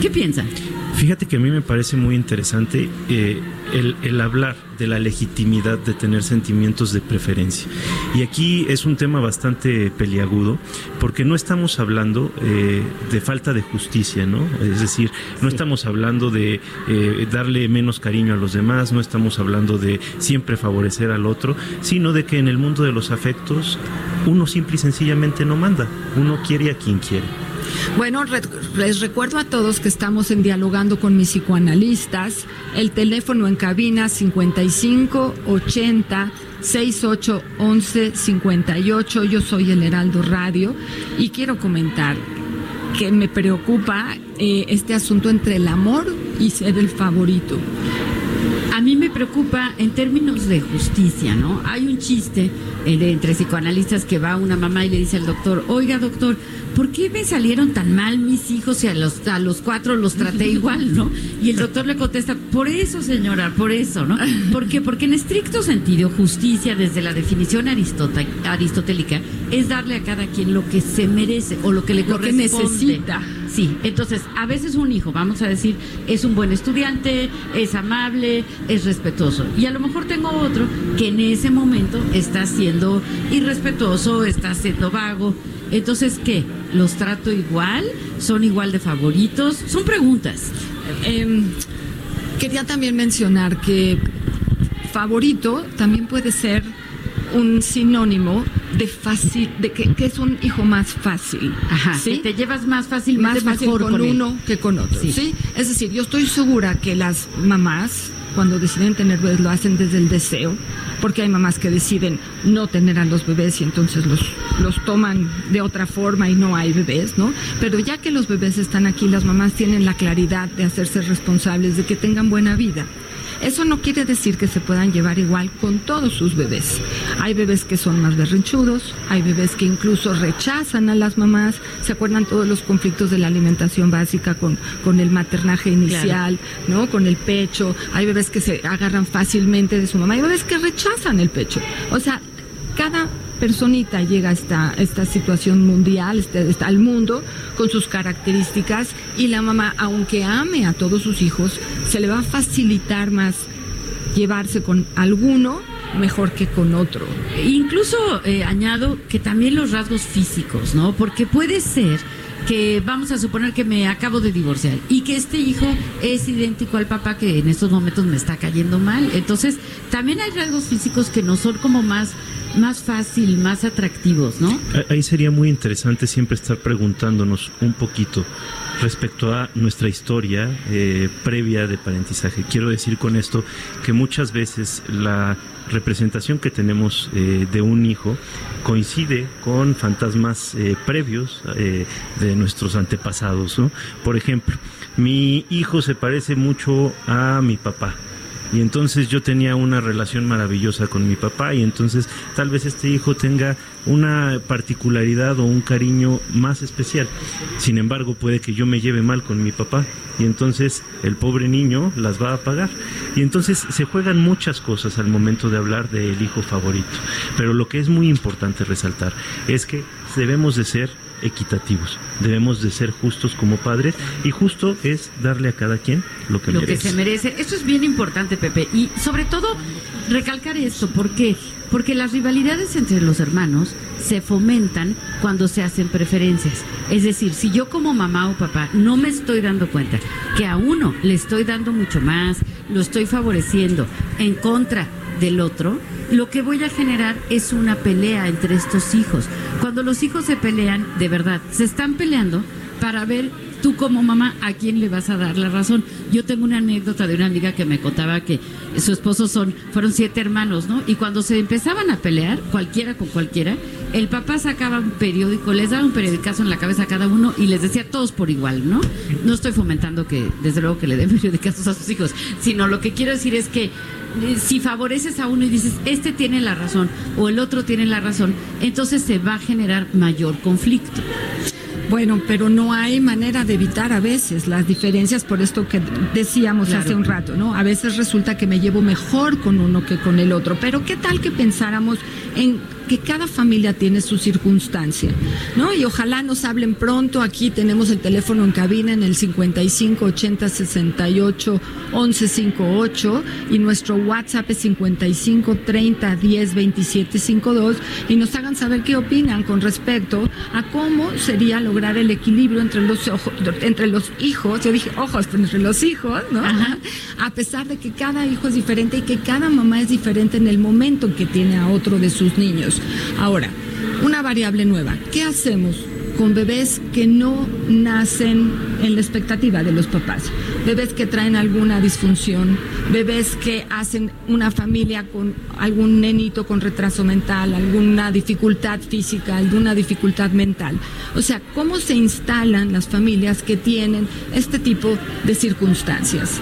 C: ¿Qué piensan?
A: Fíjate que a mí me parece muy interesante eh, el, el hablar de la legitimidad de tener sentimientos de preferencia. Y aquí es un tema bastante peliagudo, porque no estamos hablando eh, de falta de justicia, ¿no? Es decir, no estamos hablando de eh, darle menos cariño a los demás, no estamos hablando de siempre favorecer al otro, sino de que en el mundo de los afectos uno simple y sencillamente no manda, uno quiere a quien quiere.
D: Bueno, les recuerdo a todos que estamos en dialogando con mis psicoanalistas. El teléfono en cabina 55 80 68 11 58. Yo soy el Heraldo Radio y quiero comentar que me preocupa eh, este asunto entre el amor y ser el favorito.
C: A mí me preocupa en términos de justicia, ¿no? Hay un chiste eh, entre psicoanalistas que va una mamá y le dice al doctor, oiga doctor, ¿por qué me salieron tan mal mis hijos y a los, a los cuatro los traté (laughs) igual, ¿no? Y el doctor le contesta, por eso señora, por eso, ¿no? ¿Por qué? Porque en estricto sentido, justicia desde la definición aristotélica es darle a cada quien lo que se merece o lo que le
D: Lo que
C: corresponde.
D: necesita.
C: Sí, entonces a veces un hijo, vamos a decir, es un buen estudiante, es amable, es respetuoso. Y a lo mejor tengo otro que en ese momento está siendo irrespetuoso, está siendo vago. Entonces, ¿qué? ¿Los trato igual? ¿Son igual de favoritos? Son preguntas.
D: Em, quería también mencionar que favorito también puede ser un sinónimo de fácil, de que, que es un hijo más fácil.
C: Ajá,
D: ¿sí?
C: que te llevas más fácilmente
D: más fácil
C: mejor
D: con, uno que con otro.
C: Sí.
D: Sí. Es decir, yo estoy segura que las mamás, cuando deciden tener bebés, lo hacen desde el deseo, porque hay mamás que deciden no tener a los bebés y entonces los, los toman de otra forma y no hay bebés, ¿no? Pero ya que los bebés están aquí, las mamás tienen la claridad de hacerse responsables de que tengan buena vida. Eso no quiere decir que se puedan llevar igual con todos sus bebés. Hay bebés que son más berrinchudos, hay bebés que incluso rechazan a las mamás. ¿Se acuerdan todos los conflictos de la alimentación básica con, con el maternaje inicial, ¿no? Con el pecho. Hay bebés que se agarran fácilmente de su mamá. Hay bebés que rechazan el pecho. O sea, cada personita llega a esta, esta situación mundial, este, este- al mundo, con sus características y la mamá, aunque ame a todos sus hijos, se le va a facilitar más llevarse con alguno mejor que con otro.
C: Incluso eh, añado que también los rasgos físicos, ¿no? Porque puede ser que vamos a suponer que me acabo de divorciar y que este hijo es idéntico al papá que en estos momentos me está cayendo mal. Entonces, también hay rasgos físicos que no son como más más fácil, más atractivos, ¿no?
A: Ah, Ahí sería muy interesante siempre estar preguntándonos un poquito respecto a nuestra historia eh, previa de parentizaje. Quiero decir con esto que muchas veces la representación que tenemos eh, de un hijo coincide con fantasmas eh, previos eh, de nuestros antepasados. ¿no? Por ejemplo, mi hijo se parece mucho a mi papá. Y entonces yo tenía una relación maravillosa con mi papá y entonces tal vez este hijo tenga una particularidad o un cariño más especial. Sin embargo, puede que yo me lleve mal con mi papá y entonces el pobre niño las va a pagar. Y entonces se juegan muchas cosas al momento de hablar del hijo favorito. Pero lo que es muy importante resaltar es que debemos de ser equitativos, debemos de ser justos como padres y justo es darle a cada quien lo que
C: lo
A: merece.
C: que se merece. Esto es bien importante, Pepe. Y sobre todo, recalcar esto. ¿Por qué? Porque las rivalidades entre los hermanos se fomentan cuando se hacen preferencias. Es decir, si yo como mamá o papá no me estoy dando cuenta que a uno le estoy dando mucho más, lo estoy favoreciendo en contra del otro, lo que voy a generar es una pelea entre estos hijos. Cuando los hijos se pelean, de verdad, se están peleando para ver tú como mamá a quién le vas a dar la razón. Yo tengo una anécdota de una amiga que me contaba que su esposo son fueron siete hermanos, ¿no? Y cuando se empezaban a pelear, cualquiera con cualquiera, el papá sacaba un periódico, les daba un periodicazo en la cabeza a cada uno y les decía todos por igual, ¿no? No estoy fomentando que, desde luego, que le den (laughs) periodicazos a sus hijos, sino lo que quiero decir es que si favoreces a uno y dices, este tiene la razón o el otro tiene la razón, entonces se va a generar mayor conflicto.
D: Bueno, pero no hay manera de evitar a veces las diferencias por esto que decíamos
C: Claro.
D: hace un rato, ¿no? A veces resulta que me llevo mejor con uno que con el otro, pero ¿qué tal que pensáramos en que cada familia tiene su circunstancia, ¿no? Y ojalá nos hablen pronto, aquí tenemos el teléfono en cabina en el 55 80 68 11 58 y nuestro WhatsApp es 55 30 10 27 52 y nos hagan saber qué opinan con respecto a cómo sería lograr el equilibrio entre los ojos, entre los hijos, yo dije ojos, pero entre los hijos, ¿no? A pesar de que cada hijo es diferente y que cada mamá es diferente en el momento en que tiene a otro de sus niños. Ahora, una variable nueva. ¿Qué hacemos con bebés que no nacen en la expectativa de los papás? Bebés que traen alguna disfunción, bebés que hacen una familia con algún nenito con retraso mental, alguna dificultad física, alguna dificultad mental. O sea, ¿cómo se instalan las familias que tienen este tipo de circunstancias?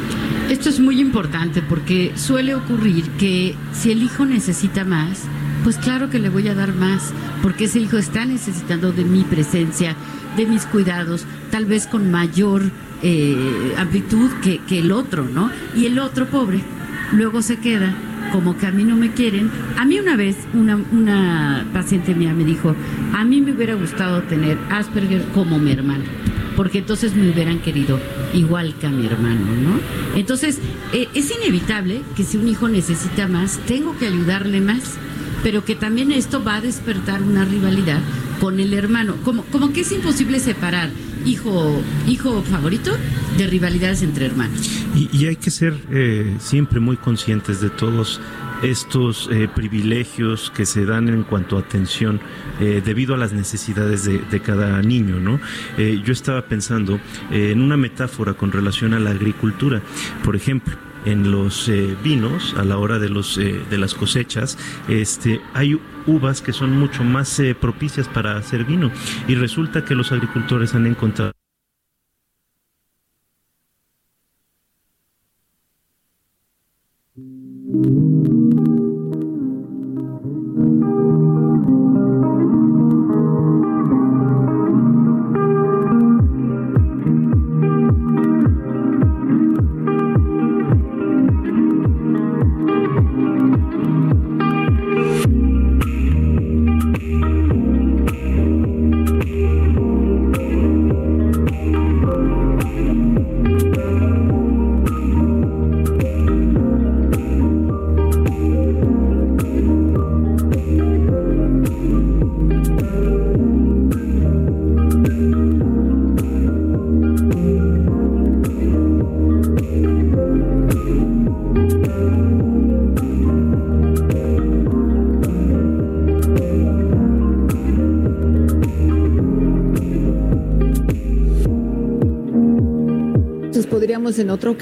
C: Esto es muy importante porque suele ocurrir que si el hijo necesita más, pues claro que le voy a dar más, porque ese hijo está necesitando de mi presencia, de mis cuidados, tal vez con mayor eh, amplitud que, que el otro, ¿no? Y el otro pobre luego se queda como que a mí no me quieren. A mí una vez una, una paciente mía me dijo, a mí me hubiera gustado tener Asperger como mi hermano porque entonces me hubieran querido igual que a mi hermano, ¿no? Entonces, eh, es inevitable que si un hijo necesita más, tengo que ayudarle más, pero que también esto va a despertar una rivalidad con el hermano. Como, como que es imposible separar hijo, hijo favorito de rivalidades entre hermanos.
A: Y, hay que ser eh, siempre muy conscientes de todos estos eh, privilegios que se dan en cuanto a atención eh, debido a las necesidades de, de cada niño, ¿no? Eh, yo estaba pensando eh, en una metáfora con relación a la agricultura, por ejemplo. En los eh, vinos, a la hora de los eh, de las cosechas, este, hay uvas que son mucho más eh, propicias para hacer vino. Y resulta que los agricultores han encontrado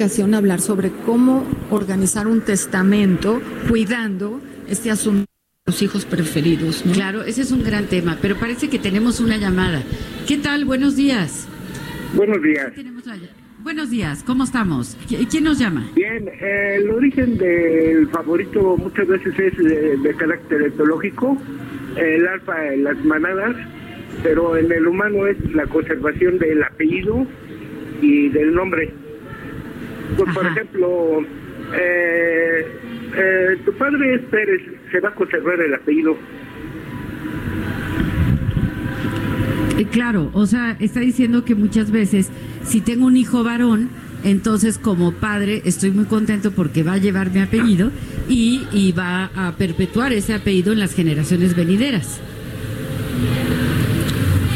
D: ocasión hablar sobre cómo organizar un testamento cuidando este asunto de los hijos preferidos. ¿no?
C: Claro, ese es un gran tema, pero parece que tenemos una llamada. ¿Qué tal? Buenos días.
H: Buenos días.
C: Tenemos la- Buenos días, ¿cómo estamos? ¿Qui- ¿Quién nos llama?
H: Bien, eh, el origen del favorito muchas veces es de, de carácter etológico, el alfa en las manadas, pero en el humano es la conservación del apellido y del nombre. Pues, por ejemplo, eh, eh, tu padre es Pérez, se va a conservar el apellido.
C: Eh, claro, o sea, está diciendo que muchas veces si tengo un hijo varón, entonces como padre estoy muy contento porque va a llevar mi apellido y, y va a perpetuar ese apellido en las generaciones venideras.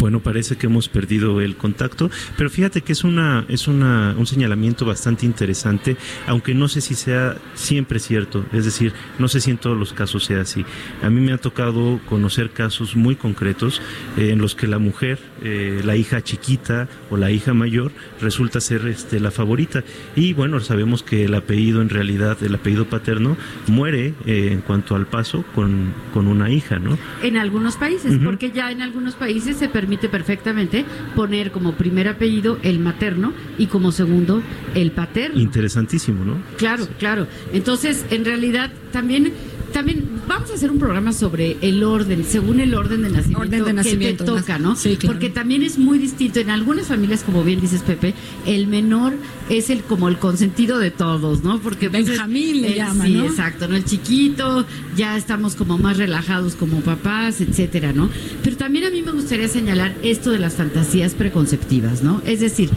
A: Bueno, parece que hemos perdido el contacto, pero fíjate que es una es una, un señalamiento bastante interesante, aunque no sé si sea siempre cierto, es decir, no sé si en todos los casos sea así. A mí me ha tocado conocer casos muy concretos eh, en los que la mujer, eh, la hija chiquita o la hija mayor resulta ser este la favorita y bueno, sabemos que el apellido en realidad, el apellido paterno muere eh, en cuanto al paso con, con una hija, ¿no?
C: En algunos países, porque ya en algunos países se permite perfectamente poner como primer apellido el materno y como segundo el paterno.
A: Interesantísimo, ¿no?
C: Claro, claro. Entonces, en realidad, también también vamos a hacer un programa sobre el orden, según el orden de nacimiento,
D: Orden de nacimiento,
C: que te toca, ¿no?
D: sí, claro.
C: Porque también es muy distinto. En algunas familias, como bien dices, Pepe, el menor es el como el consentido de todos, ¿no? Porque pues,
D: Benjamín le llaman,
C: Sí,
D: ¿no?
C: exacto, ¿no? El chiquito, ya estamos como más relajados como papás, etcétera, ¿no? Pero también a mí me gustaría señalar esto de las fantasías preconceptivas, ¿no? Es decir,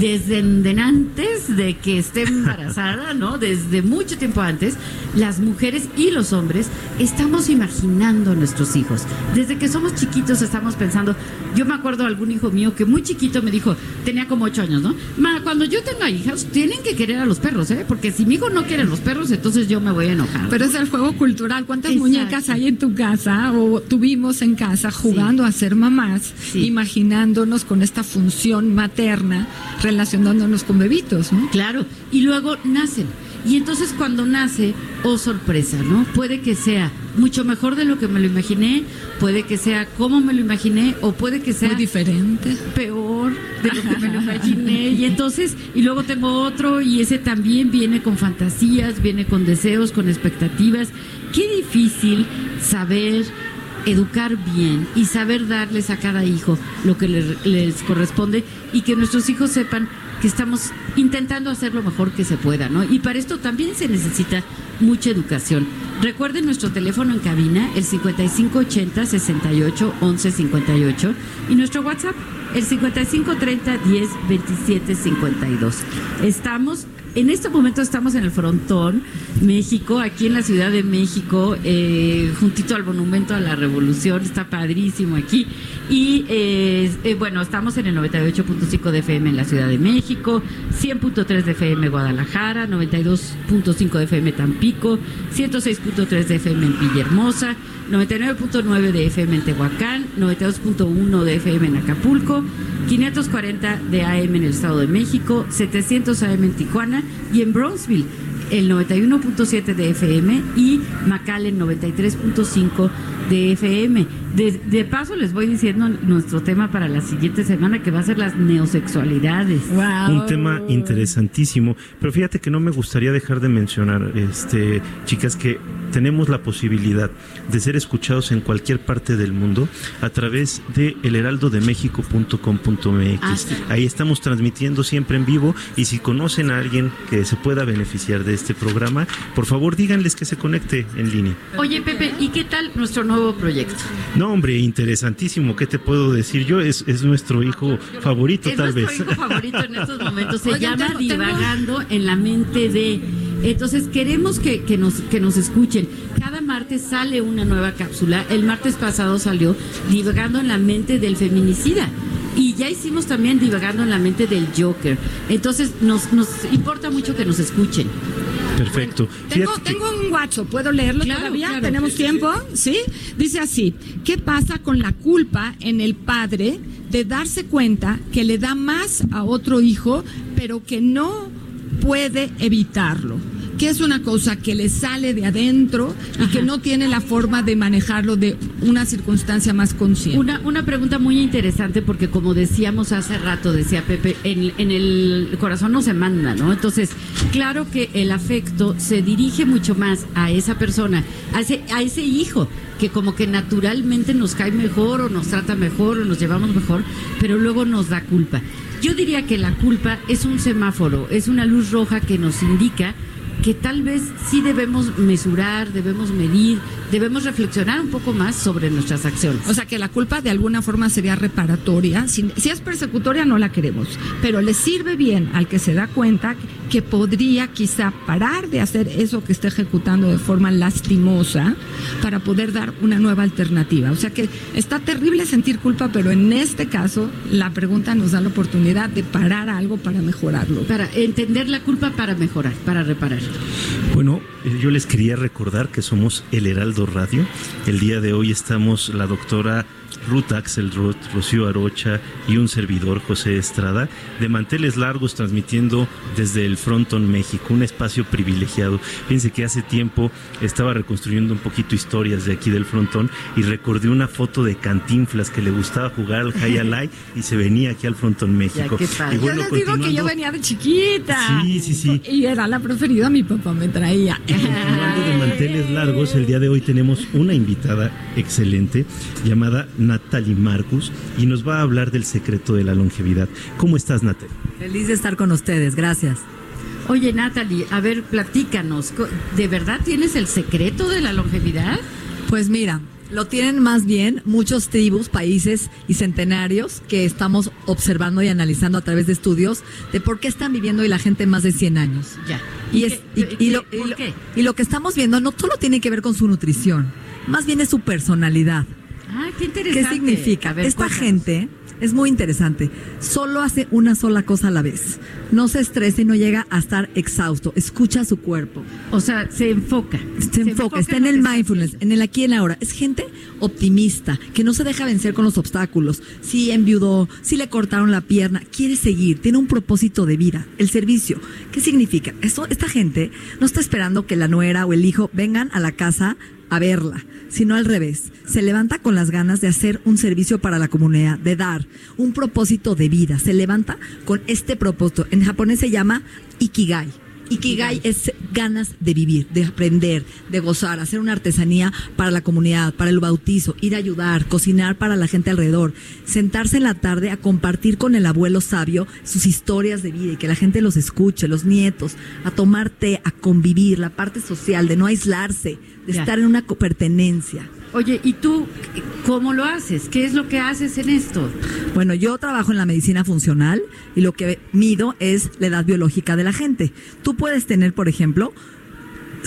C: desde de antes de que esté embarazada, ¿no? Desde mucho tiempo antes, las mujeres y los hombres estamos imaginando a nuestros hijos. Desde que somos chiquitos estamos pensando, yo me acuerdo de algún hijo mío que muy chiquito me dijo, tenía como ocho años, ¿no? Ma, cuando yo tenga hijas, tienen que querer a los perros, ¿eh? Porque si mi hijo no quiere a los perros, entonces yo me voy a enojar.
D: Pero es el juego cultural. ¿Cuántas
C: Exacto.
D: muñecas hay en tu casa o tuvimos en casa jugando a ser mamás,
C: Sí.
D: imaginándonos con esta función materna, relacionándonos con bebitos, ¿no?
C: Claro, y luego nacen. Y entonces cuando nace, oh sorpresa, ¿no? Puede que sea mucho mejor de lo que me lo imaginé, puede que sea como me lo imaginé, o puede que sea
D: Muy diferente.
C: peor de lo que me lo imaginé. Y entonces, y luego tengo otro, y ese también viene con fantasías, viene con deseos, con expectativas. Qué difícil saber educar bien y saber darles a cada hijo lo que les, les corresponde y que nuestros hijos sepan que estamos intentando hacer lo mejor que se pueda, ¿no? Y para esto también se necesita mucha educación. Recuerden nuestro teléfono en cabina, el 5580 68 11 58 y nuestro WhatsApp, el 5530 10 27 52. Estamos en este momento estamos en el frontón México, aquí en la Ciudad de México, eh, juntito al Monumento a la Revolución, está padrísimo aquí. Y eh, eh, bueno, estamos en el 98.5 de FM en la Ciudad de México, 100.3 de FM Guadalajara, 92.5 de FM Tampico, 106.3 de FM en Villahermosa, 99.9 de FM en Tehuacán, 92.1 de FM en Acapulco, 540 de AM en el Estado de México, 700 AM en Tijuana y en Brownsville el 91.7 de FM y McAllen 93.5 de FM. De, de paso les voy diciendo nuestro tema para la siguiente semana que va a ser las neosexualidades.
A: Un tema interesantísimo, pero fíjate que no me gustaría dejar de mencionar, este, chicas, que tenemos la posibilidad de ser escuchados en cualquier parte del mundo a través de elheraldodemexico.com.mx.
C: Ah, sí.
A: Ahí estamos transmitiendo siempre en vivo y si conocen a alguien que se pueda beneficiar de este programa, por favor díganles que se conecte en línea.
C: Oye Pepe, ¿y qué tal nuestro nuevo proyecto?
A: No, hombre, interesantísimo. ¿Qué te puedo decir yo? Es, es nuestro hijo favorito,
C: Es
A: tal
C: nuestro
A: vez.
C: hijo favorito en estos momentos. Se
D: Oigan,
C: llama
D: tengo- tengo-
C: Divagando en la mente de. Entonces queremos que, que nos, que nos escuchen. Cada martes sale una nueva cápsula. El martes pasado salió Divagando en la mente del feminicida. Y ya hicimos también Divagando en la mente del Joker. Entonces nos, nos importa mucho que nos escuchen.
A: Perfecto.
D: Tengo, tengo un WhatsApp, ¿puedo leerlo
C: Claro,
D: todavía?
C: claro.
D: ¿Tenemos tiempo? ¿Sí? Dice así, ¿qué pasa con la culpa en el padre de darse cuenta que le da más a otro hijo, pero que no puede evitarlo? Que es una cosa que le sale de adentro y que no tiene la forma de manejarlo de una circunstancia más consciente.
C: Una, una pregunta muy interesante porque como decíamos hace rato, decía Pepe, en, en el corazón no se manda, ¿no? Entonces, claro que el afecto se dirige mucho más a esa persona, a ese, a ese hijo, que como que naturalmente nos cae mejor o nos trata mejor o nos llevamos mejor, pero luego nos da culpa. Yo diría que la culpa es un semáforo, es una luz roja que nos indica que tal vez sí debemos mesurar, debemos medir, debemos reflexionar un poco más sobre nuestras acciones.
D: O sea que la culpa de alguna forma sería reparatoria. Si, si es persecutoria no la queremos, pero le sirve bien al que se da cuenta que podría quizá parar de hacer eso que está ejecutando de forma lastimosa para poder dar una nueva alternativa. O sea que está terrible sentir culpa, pero en este caso la pregunta nos da la oportunidad de parar algo para mejorarlo.
C: Para entender la culpa para mejorar, para reparar.
A: Bueno, eh, yo les quería recordar que somos el Heraldo Radio. El día de hoy estamos la doctora Ruth Axelrod, Rocío Arocha y un servidor, José Estrada, de manteles largos transmitiendo desde el Fronton México, un espacio privilegiado. Fíjense que hace tiempo estaba reconstruyendo un poquito historias de aquí del Frontón y recordé una foto de Cantinflas que le gustaba jugar al High Alay y se venía aquí al Frontón México.
C: qué
A: Y bueno,
D: yo les digo que yo venía de chiquita.
A: Sí, sí, sí.
D: Y era la preferida, mi papá me traía.
A: Continuando de manteles largos, el día de hoy tenemos una invitada excelente llamada Natalie Marcus y nos va a hablar del secreto de la longevidad. ¿Cómo estás, Natalie?
I: Feliz de estar con ustedes, gracias.
C: Oye, Natalie, a ver, platícanos. ¿De verdad tienes el secreto de la longevidad?
I: Pues mira, lo tienen más bien muchos tribus, países y centenarios que estamos observando y analizando a través de estudios de por qué están viviendo hoy la gente más de 100 años.
C: Ya.
I: Y, es, y,
C: qué-
I: y lo,
C: qué-
I: y
C: por
I: lo-
C: qué?
I: y lo que estamos viendo no solo tiene que ver con su nutrición, más bien es su personalidad.
C: Ah, qué
I: ¿Qué
C: interesante.
I: significa?
C: A ver,
I: Esta
C: cuéntanos.
I: gente es muy interesante. Solo hace una sola cosa a la vez. No se estresa y no llega a estar exhausto. Escucha su cuerpo.
C: O sea, se enfoca.
I: Se, enfoca, está en el mindfulness, en el aquí y en el ahora. Es gente optimista, que no se deja vencer con los obstáculos. Si enviudó, si le cortaron la pierna, quiere seguir, tiene un propósito de vida, el servicio. ¿Qué significa? Eso, esta gente no está esperando que la nuera o el hijo vengan a la casa a verla, sino al revés. Se levanta con las ganas de hacer un servicio para la comunidad, de dar un propósito de vida. Se levanta con este propósito. En japonés se llama ikigai. Ikigai es ganas de vivir, de aprender, de gozar, hacer una artesanía para la comunidad, para el bautizo, ir a ayudar, cocinar para la gente alrededor, sentarse en la tarde a compartir con el abuelo sabio sus historias de vida y que la gente los escuche, los nietos, a tomar té, a convivir, la parte social, de no aislarse, de
C: Ya.
I: estar en una pertenencia.
C: Oye, ¿y tú cómo lo haces? ¿Qué es lo que haces en esto?
I: Bueno, yo trabajo en la medicina funcional y lo que mido es la edad biológica de la gente. Tú puedes tener, por ejemplo,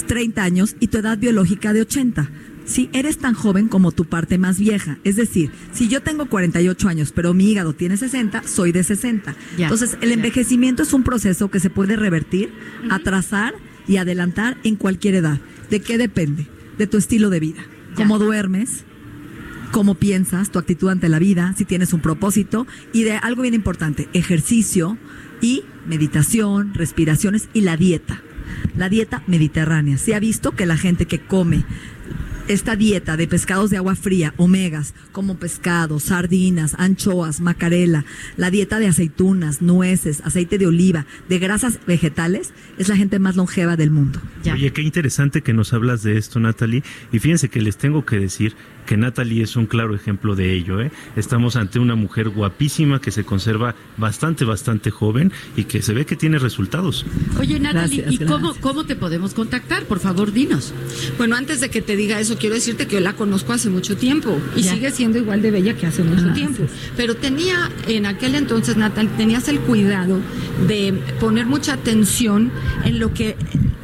I: 30 años y tu edad biológica de 80. Si eres tan joven como tu parte más vieja, es decir, si yo tengo 48 años, pero mi hígado tiene 60, soy de 60.
C: Ya,
I: Entonces, el
C: ya.
I: envejecimiento es un proceso que se puede revertir, atrasar y adelantar en cualquier edad. ¿De qué depende? De tu estilo de vida. Cómo duermes, cómo piensas, tu actitud ante la vida, si tienes un propósito y de algo bien importante, ejercicio y meditación, respiraciones y la dieta. La dieta mediterránea. Se ha visto que la gente que come esta dieta de pescados de agua fría, omegas, como pescado, sardinas, anchoas, macarela, la dieta de aceitunas, nueces, aceite de oliva, de grasas vegetales, es la gente más longeva del mundo.
C: Ya.
A: Oye, qué interesante que nos hablas de esto, Natalie. Y fíjense que les tengo que decir que Natalie es un claro ejemplo de ello. ¿eh? Estamos ante una mujer guapísima que se conserva bastante, bastante joven y que se ve que tiene resultados.
C: Oye, Natalie,
I: Gracias,
C: ¿y cómo,
I: gracias.
C: cómo te podemos contactar? Por favor, dinos.
D: Bueno, antes de que te diga eso, quiero decirte que yo la conozco hace mucho tiempo y
C: Ya.
D: sigue siendo igual de bella que hace mucho
I: Ah,
D: tiempo. Pero tenía, en aquel entonces, Natal, tenías el cuidado de poner mucha atención en lo que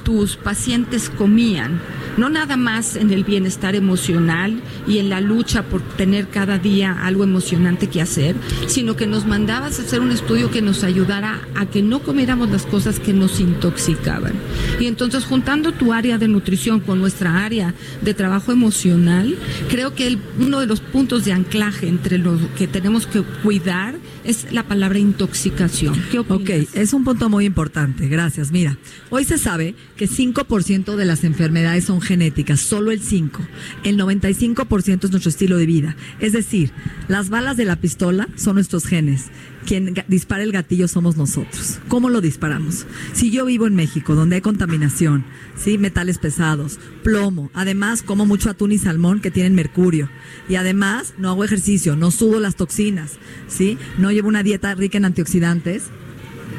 D: tus pacientes comían, no nada más en el bienestar emocional y en la lucha por tener cada día algo emocionante que hacer, sino que nos mandabas a hacer un estudio que nos ayudara a que no comiéramos las cosas que nos intoxicaban. Y entonces juntando tu área de nutrición con nuestra área de trabajo emocional, creo que uno de los puntos de anclaje entre lo que tenemos que cuidar es la palabra intoxicación. ¿Qué opinas?
I: Ok, es un punto muy importante, gracias. Mira, hoy se sabe que 5% de las enfermedades son genéticas, solo el 5. El 95% es nuestro estilo de vida. Es decir, las balas de la pistola son nuestros genes. Quien dispara el gatillo somos nosotros. ¿Cómo lo disparamos? Si yo vivo en México, donde hay contaminación, ¿sí? metales pesados, plomo, además como mucho atún y salmón que tienen mercurio, y además no hago ejercicio, no sudo las toxinas, ¿sí? no llevo una dieta rica en antioxidantes,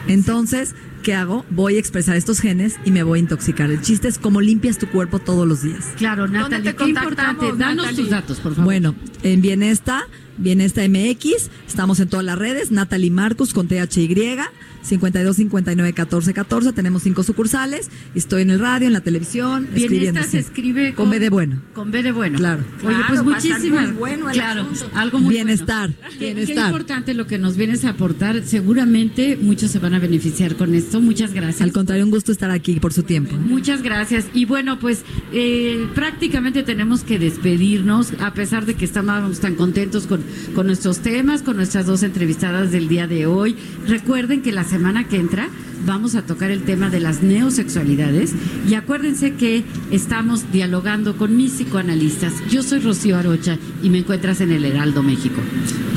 I: Entonces, ¿qué hago? Voy a expresar estos genes y me voy a intoxicar. El chiste es cómo limpias tu cuerpo todos los días.
C: Claro, Natalie,
D: te
C: qué importante. Danos
D: Natalie?
C: tus datos, por favor.
I: Bueno, en Bienesta, Bienesta MX, estamos en todas las redes, Natalie Marcus con THY, 52 59 14 14, tenemos cinco sucursales, estoy en el radio, en la televisión, escribiendo.
C: Bienesta se escribe
I: con B de bueno.
C: Con B de bueno.
I: Claro.
C: Oye, pues
D: estar
C: muchísimas.
D: bueno
C: claro,
D: asunto.
C: algo muy
I: Bienestar,
C: bueno. Qué- Qué,
I: bienestar.
C: importante lo que nos vienes a aportar. Seguramente muchos se van a beneficiar con esto. Muchas gracias.
I: Al contrario, un gusto estar aquí por su tiempo.
C: Muchas gracias. Y bueno, pues eh, prácticamente tenemos que despedirnos, a pesar de que estamos tan contentos con, con nuestros temas, con nuestras dos entrevistadas del día de hoy. Recuerden que la semana que entra vamos a tocar el tema de las neosexualidades y acuérdense que estamos dialogando con mis psicoanalistas. Yo soy Rocío Arocha y me encuentras en el Heraldo México.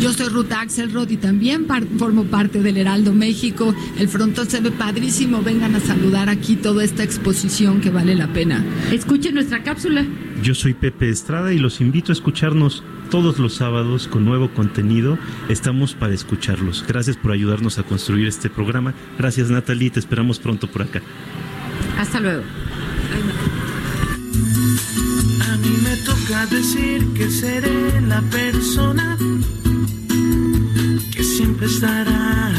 D: Yo soy Ruth Axelrod y también par- formo parte del Heraldo México. El frontón se ve padrísimo. Vengan a saludar aquí toda esta exposición que vale la pena.
C: Escuchen nuestra cápsula.
A: Yo soy Pepe Estrada y los invito a escucharnos todos los sábados con nuevo contenido. Estamos para escucharlos. Gracias por ayudarnos a construir este programa. Gracias Natalie, te esperamos pronto por acá.
C: Hasta luego.
J: A mí me toca decir que seré la persona que siempre estará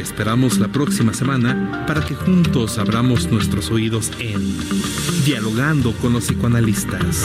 G: esperamos la próxima semana para que juntos abramos nuestros oídos en Dialogando con los psicoanalistas.